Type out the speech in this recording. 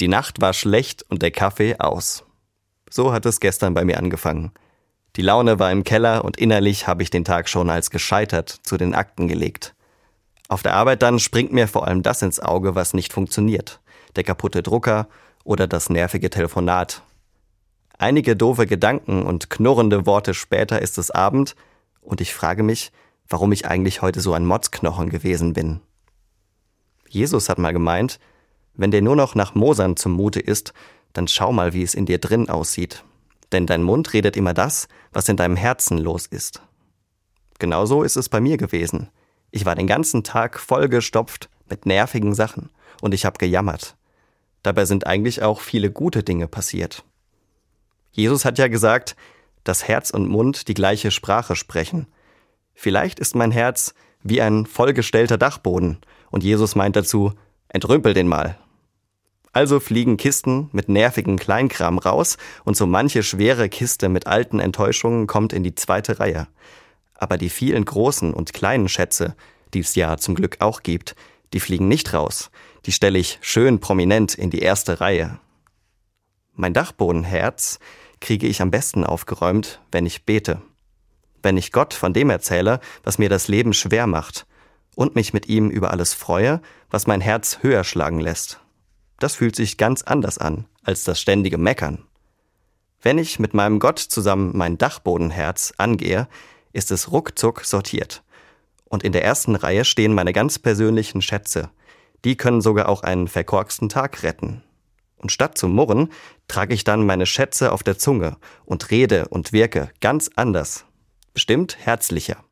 Die Nacht war schlecht und der Kaffee aus. So hat es gestern bei mir angefangen. Die Laune war im Keller und innerlich habe ich den Tag schon als gescheitert zu den Akten gelegt. Auf der Arbeit dann springt mir vor allem das ins Auge, was nicht funktioniert. Der kaputte Drucker oder das nervige Telefonat. Einige doofe Gedanken und knurrende Worte später ist es Abend und ich frage mich, warum ich eigentlich heute so ein Motzknochen gewesen bin. Jesus hat mal gemeint, wenn dir nur noch nach Mosern zumute ist, dann schau mal, wie es in dir drin aussieht. Denn dein Mund redet immer das, was in deinem Herzen los ist. Genauso ist es bei mir gewesen. Ich war den ganzen Tag vollgestopft mit nervigen Sachen und ich habe gejammert. Dabei sind eigentlich auch viele gute Dinge passiert. Jesus hat ja gesagt, dass Herz und Mund die gleiche Sprache sprechen. Vielleicht ist mein Herz wie ein vollgestellter Dachboden und Jesus meint dazu, entrümpel den mal. Also fliegen Kisten mit nervigen Kleinkram raus und so manche schwere Kiste mit alten Enttäuschungen kommt in die zweite Reihe. Aber die vielen großen und kleinen Schätze, die es ja zum Glück auch gibt, die fliegen nicht raus. Die stelle ich schön prominent in die erste Reihe. Mein Dachbodenherz kriege ich am besten aufgeräumt, wenn ich bete. Wenn ich Gott von dem erzähle, was mir das Leben schwer macht und mich mit ihm über alles freue, was mein Herz höher schlagen lässt. Das fühlt sich ganz anders an als das ständige Meckern. Wenn ich mit meinem Gott zusammen mein Dachbodenherz angehe, ist es ruckzuck sortiert. Und in der ersten Reihe stehen meine ganz persönlichen Schätze. Die können sogar auch einen verkorksten Tag retten. Und statt zu murren, trage ich dann meine Schätze auf der Zunge und rede und wirke ganz anders. Bestimmt herzlicher.